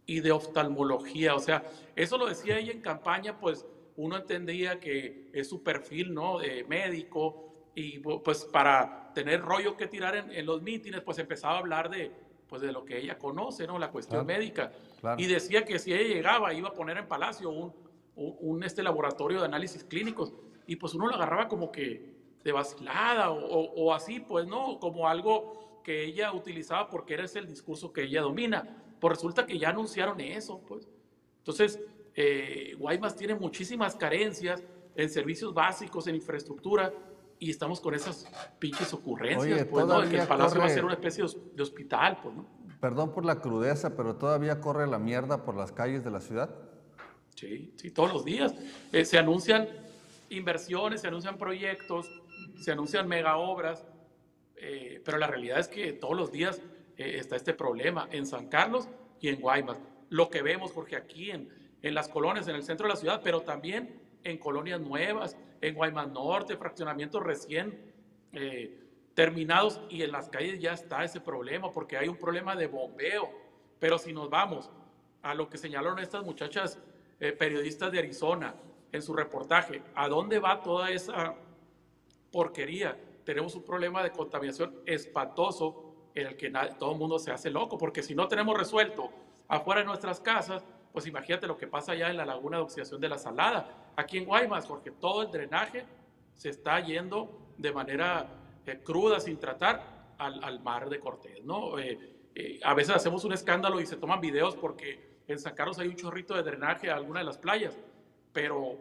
y de oftalmología. O sea, eso lo decía ella en campaña, pues uno entendía que es su perfil, ¿no? De médico y pues para tener rollo que tirar en, en, los mítines, pues empezaba a hablar de, pues de lo que ella conoce, ¿no? La cuestión Claro, médica. claro. Y decía que si ella llegaba, iba a poner en Palacio un, un, un, este laboratorio de análisis clínicos. Y pues uno lo agarraba como que de vacilada o, o, o así, pues, ¿no? Como algo que ella utilizaba porque era ese el discurso que ella domina. Pues resulta que ya anunciaron eso, pues. Entonces, eh, Guaymas tiene muchísimas carencias en servicios básicos, en infraestructura, y estamos con esas pinches ocurrencias, Oye, pues, ¿no? Que el Palacio va a ser una especie de hospital, pues, ¿no? Perdón por la crudeza, pero todavía corre la mierda por las calles de la ciudad. Sí, sí, todos los días. Eh, se anuncian inversiones, se anuncian proyectos, se anuncian mega obras, eh, pero la realidad es que todos los días eh, está este problema en San Carlos y en Guaymas. Lo que vemos, Jorge, aquí en, en las colonias, en el centro de la ciudad, pero también en colonias nuevas, en Guaymas Norte, fraccionamientos recién eh, terminados y en las calles ya está ese problema porque hay un problema de bombeo. Pero si nos vamos a lo que señalaron estas muchachas eh, periodistas de Arizona en su reportaje, ¿a dónde va toda esa porquería? Tenemos un problema de contaminación espantoso en el que todo el mundo se hace loco, porque si no tenemos resuelto afuera de nuestras casas, pues imagínate lo que pasa allá en la laguna de oxidación de la Salada. Aquí en Guaymas, porque todo el drenaje se está yendo de manera eh, cruda, sin tratar, al, al mar de Cortés, ¿no? Eh, eh, a veces hacemos un escándalo y se toman videos porque en San Carlos hay un chorrito de drenaje a alguna de las playas, pero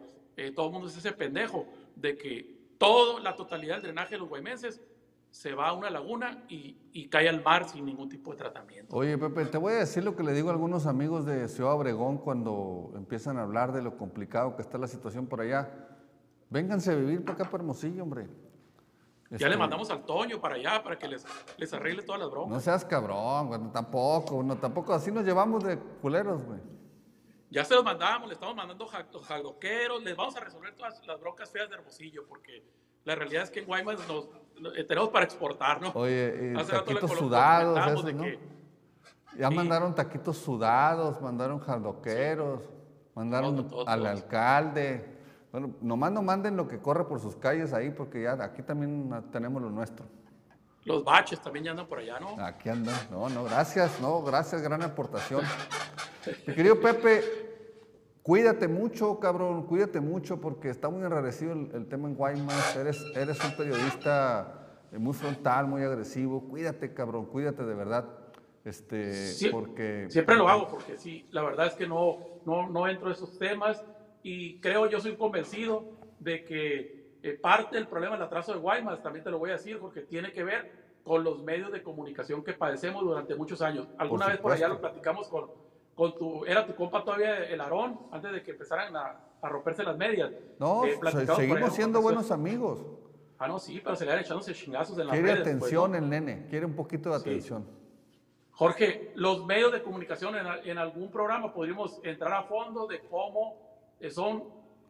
todo el mundo es ese pendejo de que toda la totalidad del drenaje de los guaymenses se va a una laguna y, y cae al mar sin ningún tipo de tratamiento. Oye, Pepe, te voy a decir lo que le digo a algunos amigos de Ciudad Obregón cuando empiezan a hablar de lo complicado que está la situación por allá. Vénganse a vivir para acá, para Hermosillo, hombre. Ya Este, le mandamos al Toño para allá para que les, les arregle todas las broncas. No seas cabrón, güey, tampoco, no, tampoco, así nos llevamos de culeros, güey. Ya se los mandamos, le estamos mandando ja- jaloqueros, les vamos a resolver todas las broncas feas de Hermosillo, porque la realidad es que en Guaymas nos, no- eh, tenemos para exportar, ¿no? Oye, y Hace taquitos sudados, comentamos esos, de ¿no? que Ya Sí. mandaron taquitos sudados, mandaron jaldoqueros, mandaron Todo, todo, al todo. alcalde. Bueno, nomás no manden lo que corre por sus calles ahí, porque ya aquí también tenemos lo nuestro. los baches también ya andan por allá, ¿no? Aquí andan. No, no, gracias, no, gracias, gran aportación. Mi querido Pepe, cuídate mucho, cabrón, cuídate mucho, porque está muy enrarecido el, el tema en Guaymas. Eres, eres un periodista eh, muy frontal, muy agresivo. Cuídate, cabrón, cuídate de verdad. Este, Sie- porque Siempre lo hago porque sí, la verdad es que no, no, no entro en esos temas y creo, yo soy convencido de que eh, parte del problema del atraso de Guaymas, también te lo voy a decir, porque tiene que ver con los medios de comunicación que padecemos durante muchos años. Alguna vez por allá lo platicamos con, con tu, era tu compa todavía el Aarón, antes de que empezaran a, a romperse las medias. No, Eh, se- por allá seguimos en siendo buenos amigos. Ah, no, sí, pero se le han echándose chingazos en las Quiere redes. pues, atención ¿no? el nene, quiere un poquito de Sí. atención. Jorge, los medios de comunicación en, en algún programa podríamos entrar a fondo de cómo eh, son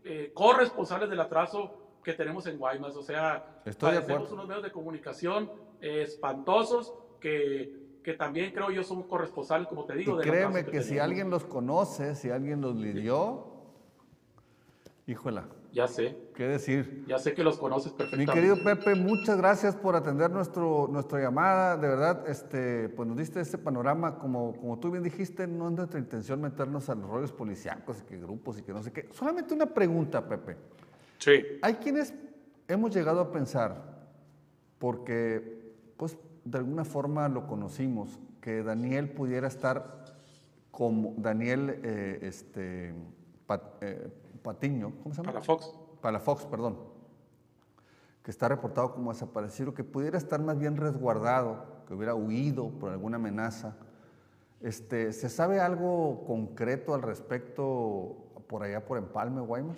eh, corresponsables del atraso que tenemos en Guaymas. O sea, acuerdo. unos medios de comunicación eh, espantosos que, que también creo yo son corresponsables, como te digo, Y del créeme atraso que si alguien los conoce, si alguien los lidió, híjola, Ya sé, ¿qué decir? ya sé que los conoces Mi perfectamente. querido Pepe, muchas gracias por atender nuestro, nuestra llamada. De verdad, este, pues nos diste este panorama. Como, como tú bien dijiste, no es nuestra intención meternos a los rollos policíacos y que grupos y que no sé qué. Solamente una pregunta, Pepe. Sí, Hay quienes hemos llegado a pensar, porque pues de alguna forma lo conocimos, que Daniel pudiera estar como Daniel eh, este, Pat- eh, Patiño, ¿cómo se llama? para Fox. Palafox, perdón, que está reportado como desaparecido, que pudiera estar más bien resguardado, que hubiera huido por alguna amenaza. Este, ¿Se sabe algo concreto al respecto por allá por Empalme, Guaymas?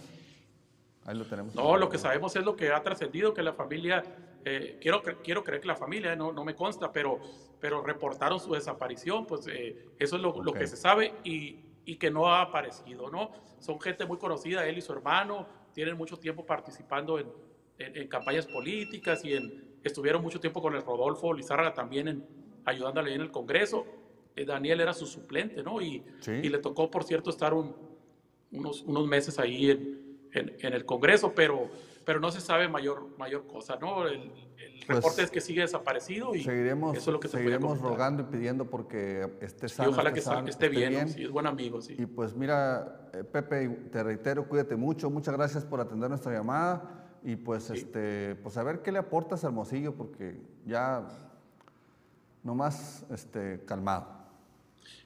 Ahí lo tenemos. No, lo que sabemos es lo que ha trascendido, que la familia, eh, quiero, quiero creer que la familia, no, no me consta, pero, pero reportaron su desaparición, pues eh, eso es lo, lo Ok. que se sabe y, y que no ha aparecido, ¿no? Son gente muy conocida, él y su hermano, tienen mucho tiempo participando en, en- en campañas políticas y en, estuvieron mucho tiempo con el Rodolfo Lizárraga también en, ayudándole en el Congreso. Eh, Daniel era su suplente, ¿no? Y, Sí. y le tocó, por cierto, estar un, unos, unos meses ahí en- en el Congreso, pero, pero no se sabe mayor, mayor cosa, ¿no? El, el Pues, reporte es que sigue desaparecido y Seguiremos, eso es lo que te podía seguiremos comentar. rogando y pidiendo porque esté Y sano. ojalá que sano, sal- esté bien, ¿no? Sí, es buen amigo, sí. Y pues mira, eh, Pepe, te reitero, cuídate mucho. Muchas gracias por atender nuestra llamada. Y pues, este, pues a ver qué le aportas a Hermosillo, porque ya nomás este, calmado.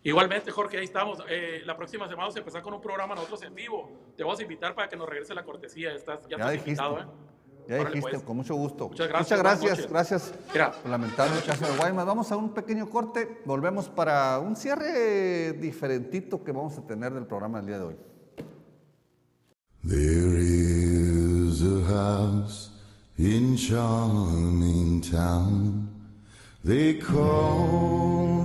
Igualmente, Jorge, ahí estamos. Eh, la próxima semana vamos a empezar con un programa nosotros en vivo. Te vamos a invitar para que nos regrese la cortesía. Estás, ya, Ya estás dijiste. invitado, ¿eh? Ya Órale, dijiste, pues. con mucho gusto. Muchas gracias, Muchas gracias, gracias Mira. por lamentar el caso de Guaymas. Vamos a un pequeño corte, volvemos para un cierre diferentito que vamos a tener del programa el día de hoy. There is a house in charming town they call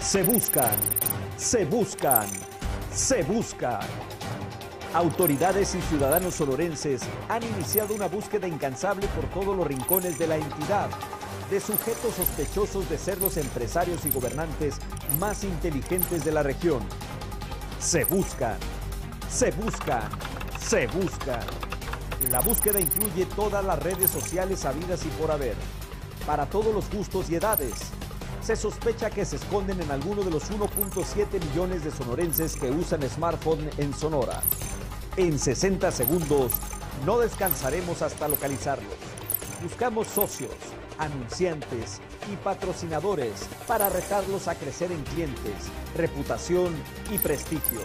Se buscan, se buscan, se buscan. Autoridades y ciudadanos sonorenses han iniciado una búsqueda incansable por todos los rincones de la entidad de sujetos sospechosos de ser los empresarios y gobernantes más inteligentes de la región. Se buscan, se buscan, se buscan. La búsqueda incluye todas las redes sociales habidas y por haber, para todos los gustos y edades. Se sospecha que se esconden en alguno de los 1.7 millones de sonorenses que usan smartphone en Sonora. En 60 segundos no descansaremos hasta localizarlos. Buscamos socios, anunciantes y patrocinadores para retarlos a crecer en clientes, reputación y prestigio.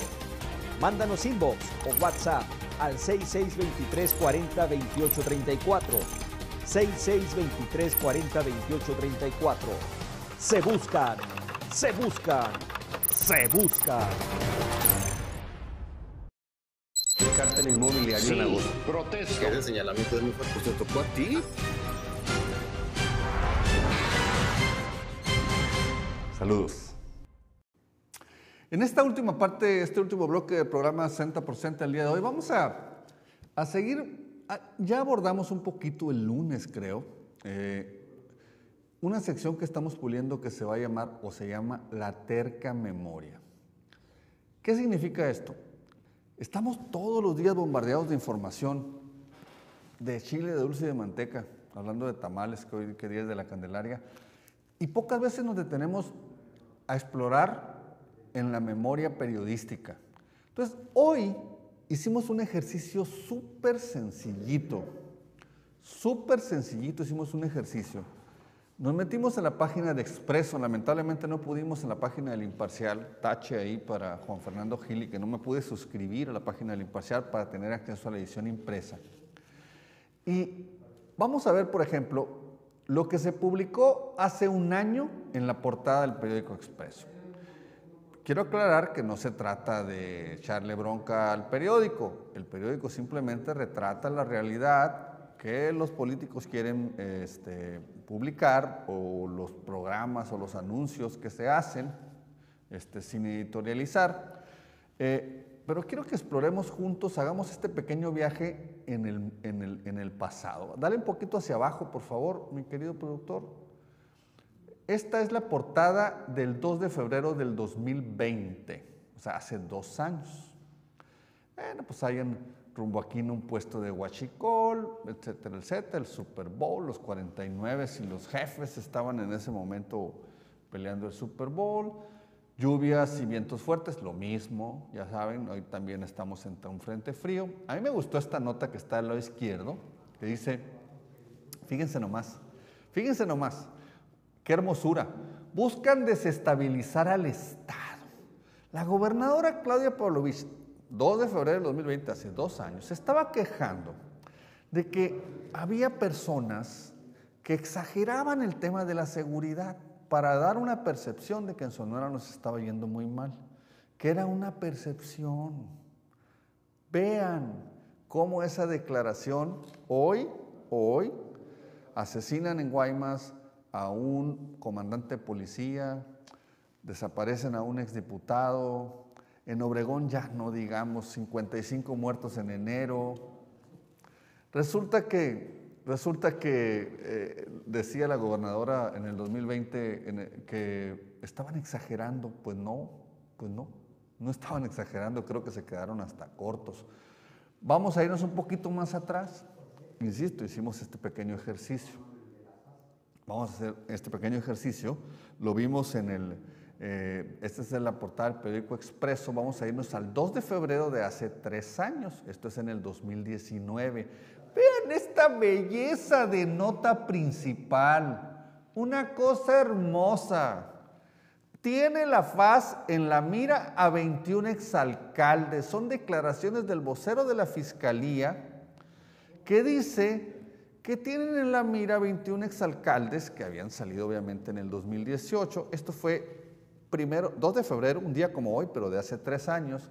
Mándanos inbox o WhatsApp al 6623 40 28 34. 6623 40 28 34. Se buscan, se buscan, se buscan. El cártel inmobiliario en agosto. protesto. Que ese señalamiento es muy fuerte. Pues te tocó a ti. Saludos. En esta última parte, este último bloque del programa 60% el día de hoy, vamos a, a seguir, a- ya abordamos un poquito el lunes, creo, eh, una sección que estamos puliendo que se va a llamar o se llama la terca memoria. ¿Qué significa esto? Estamos todos los días bombardeados de información de chile, de dulce y de manteca, hablando de tamales, que hoy que día es de la Candelaria, y pocas veces nos detenemos a explorar en la memoria periodística. Entonces, hoy hicimos un ejercicio súper sencillito, súper sencillito hicimos un ejercicio. Nos metimos en la página de Expreso, lamentablemente no pudimos en la página del Imparcial, tache ahí para Juan Fernando Gili, que no me pude suscribir a la página del Imparcial para tener acceso a la edición impresa. Y vamos a ver, por ejemplo, lo que se publicó hace un año en la portada del periódico Expreso. Quiero aclarar que no se trata de echarle bronca al periódico. El periódico simplemente retrata la realidad que los políticos quieren este, publicar o los programas o los anuncios que se hacen este, sin editorializar. Eh, pero quiero que exploremos juntos, hagamos este pequeño viaje en el, en el- en el pasado. Dale un poquito hacia abajo, por favor, mi querido productor. Esta es la portada del 2 de febrero del 2020, o sea, hace dos años. Bueno, pues hay en rumbo aquí en un puesto de huachicol, etcétera, etcétera, el Super Bowl, los 49 y los jefes estaban en ese momento peleando el Super Bowl. Lluvias y vientos fuertes, lo mismo, ya saben, hoy también estamos entre un frente frío. A mí me gustó esta nota que está al lado izquierdo, que dice, fíjense nomás, fíjense nomás, qué hermosura, buscan desestabilizar al Estado. La gobernadora Claudia Pavlovich, 2 de febrero del 2020, hace dos años, se estaba quejando de que había personas que exageraban el tema de la seguridad. para dar una percepción de que en Sonora nos estaba yendo muy mal, que era una percepción. Vean cómo esa declaración hoy, hoy, asesinan en Guaymas a un comandante de policía, desaparecen a un exdiputado, en Obregón ya no digamos 55 muertos en enero. Resulta que, resulta que eh, decía la gobernadora en el 2020 en el- que estaban exagerando, pues no, pues no, no estaban exagerando, creo que se quedaron hasta cortos. Vamos a irnos un poquito más atrás. Insisto, hicimos este pequeño ejercicio. Vamos a hacer este pequeño ejercicio. Lo vimos en el, eh, esta es la portada del periódico Expreso. Vamos a irnos al 2 de febrero de hace tres años. Esto es en el 2019. Vean esta belleza de nota principal. Una cosa hermosa. Tiene la faz en la mira a 21 exalcaldes. Son declaraciones del vocero de la fiscalía que dice que tienen en la mira 21 exalcaldes que habían salido obviamente en el 2018. Esto fue primero, 2 de febrero, un día como hoy, pero de hace tres años.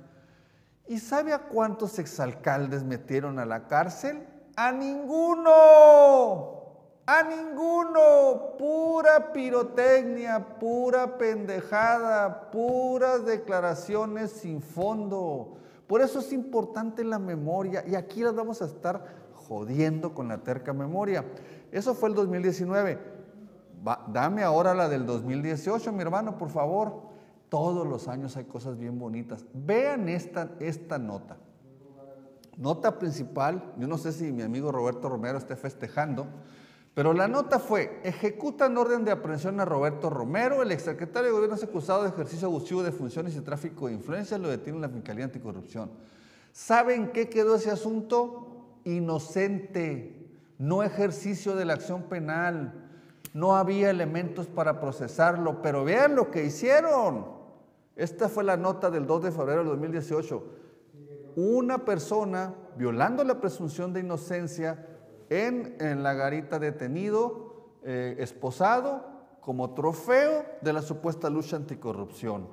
¿Y sabe a cuántos exalcaldes metieron a la cárcel? ¡A ninguno! ¡A ninguno! Pura pirotecnia, pura pendejada, puras declaraciones sin fondo. Por eso es importante la memoria y aquí las vamos a estar jodiendo con la terca memoria. Eso fue el 2019. Dame ahora la del 2018, mi hermano, por favor. Todos los años hay cosas bien bonitas. Vean esta, esta nota. Nota principal, yo no sé si mi amigo Roberto Romero esté festejando, pero la nota fue, ejecutan orden de aprehensión a Roberto Romero, el exsecretario de gobierno es acusado de ejercicio abusivo de funciones y tráfico de influencia, lo detiene la Fiscalía Anticorrupción. ¿Saben qué quedó ese asunto? Inocente, no ejercicio de la acción penal, no había elementos para procesarlo, pero vean lo que hicieron. Esta fue la nota del 2 de febrero del 2018 una persona violando la presunción de inocencia en, en la garita detenido, eh, esposado, como trofeo de la supuesta lucha anticorrupción.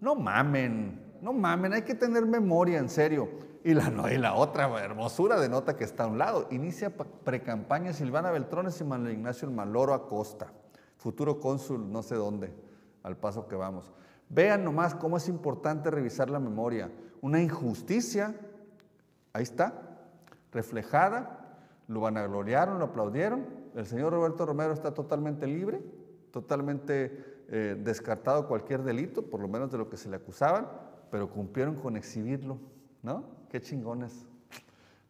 No mamen, no mamen, hay que tener memoria, en serio. Y la, otra hermosura de nota que está a un lado, inicia pa- precampaña Silvana Beltrones y Manuel Ignacio Maloro Acosta, futuro cónsul no sé dónde, al paso que vamos. Vean nomás cómo es importante revisar la memoria. Una injusticia, ahí está, reflejada, lo vanagloriaron, lo aplaudieron. El señor Roberto Romero está totalmente libre, totalmente eh, descartado cualquier delito, por lo menos de lo que se le acusaban, pero cumplieron con exhibirlo, ¿no? Qué chingones.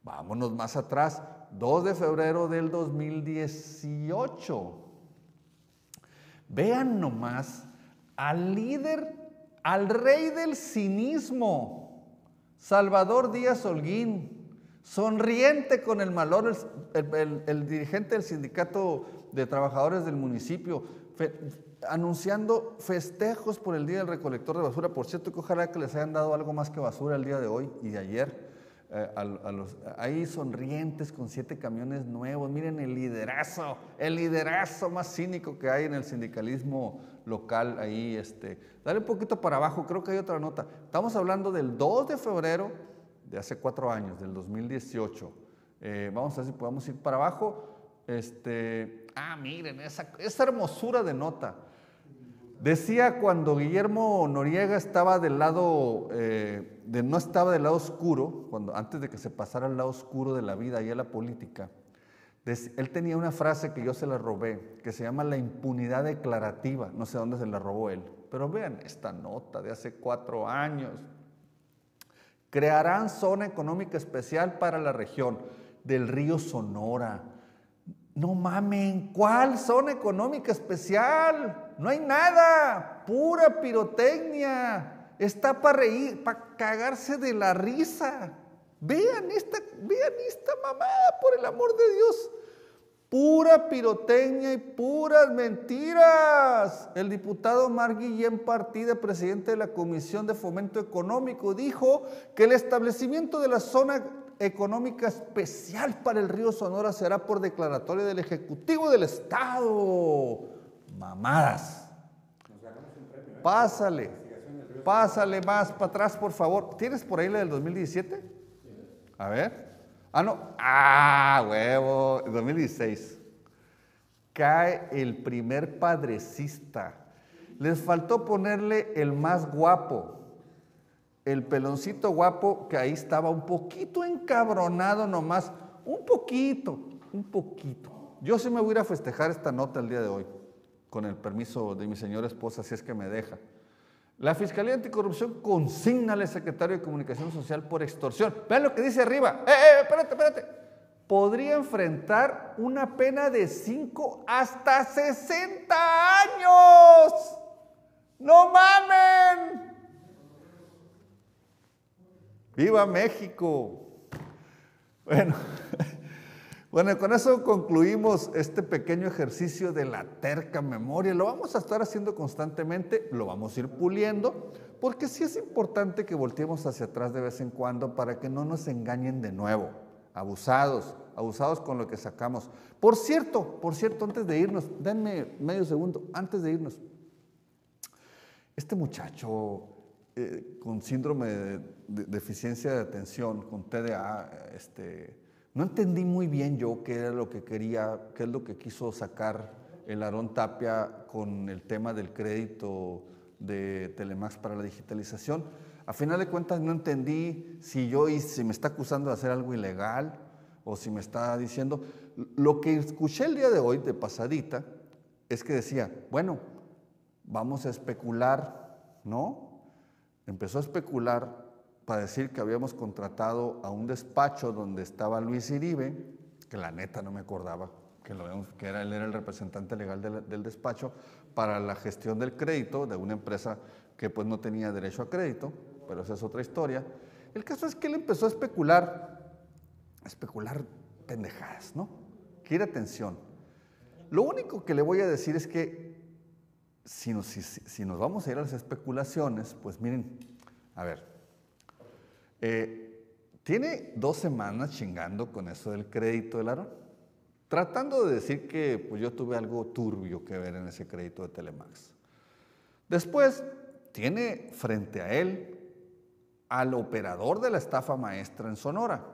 Vámonos más atrás, 2 de febrero del 2018. Vean nomás al líder, al rey del cinismo, Salvador Díaz Holguín, sonriente con el malor, el, dirigente del sindicato de trabajadores del municipio, anunciando festejos por el Día del Recolector de Basura. Por cierto, que ojalá que les hayan dado algo más que basura el día de hoy y de ayer. eh, ahí sonrientes con siete camiones nuevos. Miren el liderazo, el liderazo más cínico que hay en el sindicalismo local. Ahí, este, dale un poquito para abajo, creo que hay otra nota. Estamos hablando del 2 de febrero de hace cuatro años, del 2018. Eh, vamos a ver si podemos ir para abajo. Este, ah, miren, esa hermosura de nota. Decía cuando Guillermo Noriega estaba del lado, eh, de, no estaba del lado oscuro, cuando, antes de que se pasara al lado oscuro de la vida y a la política, él tenía una frase que yo se la robé, que se llama la impunidad declarativa, no sé dónde se la robó él, pero vean esta nota de hace cuatro años. Crearán zona económica especial para la región del río Sonora. No mamen, ¿cuál zona económica especial? No hay nada, pura pirotecnia. Está para reír, para cagarse de la risa. Vean esta, vean esta mamada, por el amor de Dios. Pura pirotecnia y puras mentiras. El diputado Mar Guillén Partida, presidente de la Comisión de Fomento Económico, dijo que el establecimiento de la zona económica especial para el río Sonora será por declaratoria del Ejecutivo del Estado. Mamadas. Pásale. Pásale más para atrás, por favor. ¿Tienes por ahí la del 2017? A ver. Ah, no. Ah, huevo. 2016. Cae el primer padrecista. Les faltó ponerle el más guapo. El peloncito guapo que ahí estaba un poquito encabronado nomás. Un poquito, un poquito. Yo sí me voy a ir a festejar esta nota el día de hoy, con el permiso de mi señora esposa, si es que me deja. La Fiscalía Anticorrupción consigna al secretario de Comunicación Social por extorsión. Vean lo que dice arriba. ¡Eh, eh, espérate, espérate! Podría enfrentar una pena de 5 hasta 60 años. ¡No mamen! ¡Viva México! Bueno, bueno, con eso concluimos este pequeño ejercicio de la terca memoria. Lo vamos a estar haciendo constantemente, lo vamos a ir puliendo, porque sí es importante que volteemos hacia atrás de vez en cuando para que no nos engañen de nuevo. Abusados, abusados con lo que sacamos. Por cierto, por cierto, antes de irnos, denme medio segundo, antes de irnos. Este muchacho eh, con síndrome de, de deficiencia de atención, con TDA, este, no entendí muy bien yo qué era lo que quería, qué es lo que quiso sacar el Aarón Tapia con el tema del crédito de Telemax para la digitalización. A final de cuentas no entendí si yo si me está acusando de hacer algo ilegal o si me está diciendo. Lo que escuché el día de hoy de pasadita es que decía, bueno, vamos a especular, ¿no? Empezó a especular para decir que habíamos contratado a un despacho donde estaba Luis Iribe, que la neta no me acordaba, que, lo habíamos- que era, él era el representante legal del, despacho, para la gestión del crédito de una empresa que pues no tenía derecho a crédito, pero esa es otra historia. El caso es que él empezó a especular, especular pendejadas, ¿no? Quiere atención. Lo único que le voy a decir es que si nos, nos vamos a ir a las especulaciones, pues miren, a ver, eh, tiene dos semanas chingando con eso del crédito del Aarón, tratando de decir que pues, yo tuve algo turbio que ver en ese crédito de Telemax. Después, tiene frente a él al operador de la estafa maestra en Sonora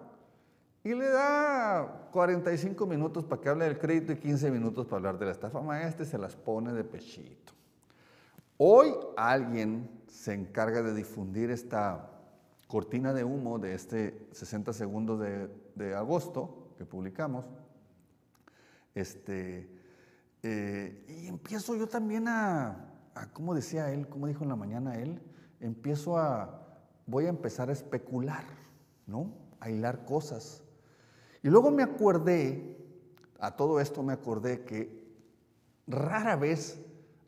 y le da 45 minutos para que hable del crédito y 15 minutos para hablar de la estafa maestra y se las pone de pechito. Hoy alguien se encarga de difundir esta cortina de humo de este 60 segundos de, agosto que publicamos. Este, eh, y empiezo yo también a, a, como decía él, como dijo en la mañana él, empiezo a, voy a empezar a especular, ¿no? A hilar cosas. Y luego me acordé, a todo esto me acordé que rara vez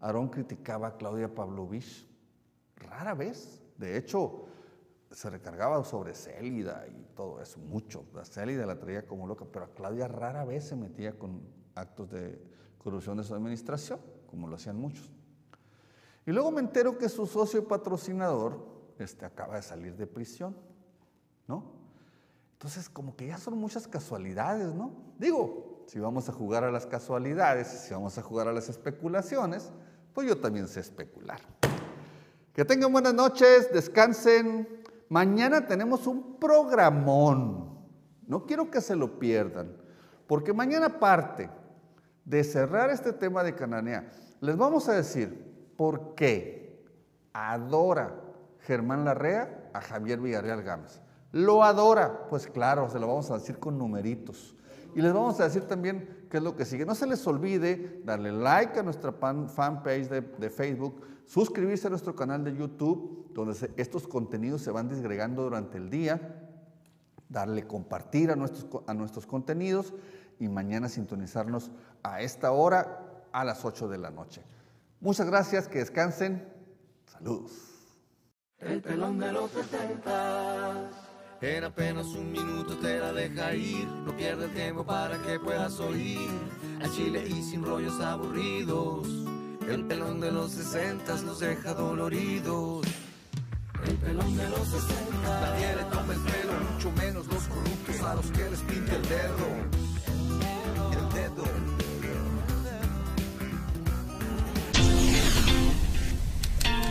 Aarón criticaba a Claudia Pavlovich, rara vez. De hecho, se recargaba sobre Célida y todo eso, mucho. La Célida la traía como loca, pero a Claudia rara vez se metía con actos de corrupción de su administración, como lo hacían muchos. Y luego me entero que su socio y patrocinador este, acaba de salir de prisión, ¿no? Entonces, como que ya son muchas casualidades, ¿no? Digo, si vamos a jugar a las casualidades, si vamos a jugar a las especulaciones, pues yo también sé especular. Que tengan buenas noches, descansen. Mañana tenemos un programón. No quiero que se lo pierdan, porque mañana parte de cerrar este tema de Cananea, les vamos a decir por qué adora Germán Larrea a Javier Villarreal Gámez. Lo adora, pues claro, se lo vamos a decir con numeritos. Y les vamos a decir también qué es lo que sigue. No se les olvide darle like a nuestra fanpage de, de Facebook, suscribirse a nuestro canal de YouTube, donde estos contenidos se van disgregando durante el día, darle compartir a nuestros, a nuestros contenidos y mañana sintonizarnos a esta hora a las 8 de la noche. Muchas gracias, que descansen. Saludos. El pelón de los 70. En apenas un minuto te la deja ir. No pierde tiempo para que puedas oír. A Chile y sin rollos aburridos. El pelón de los 60 los deja doloridos. El pelón de los 60. Nadie le toma el pelo, mucho menos los corruptos a los que les pinta el dedo.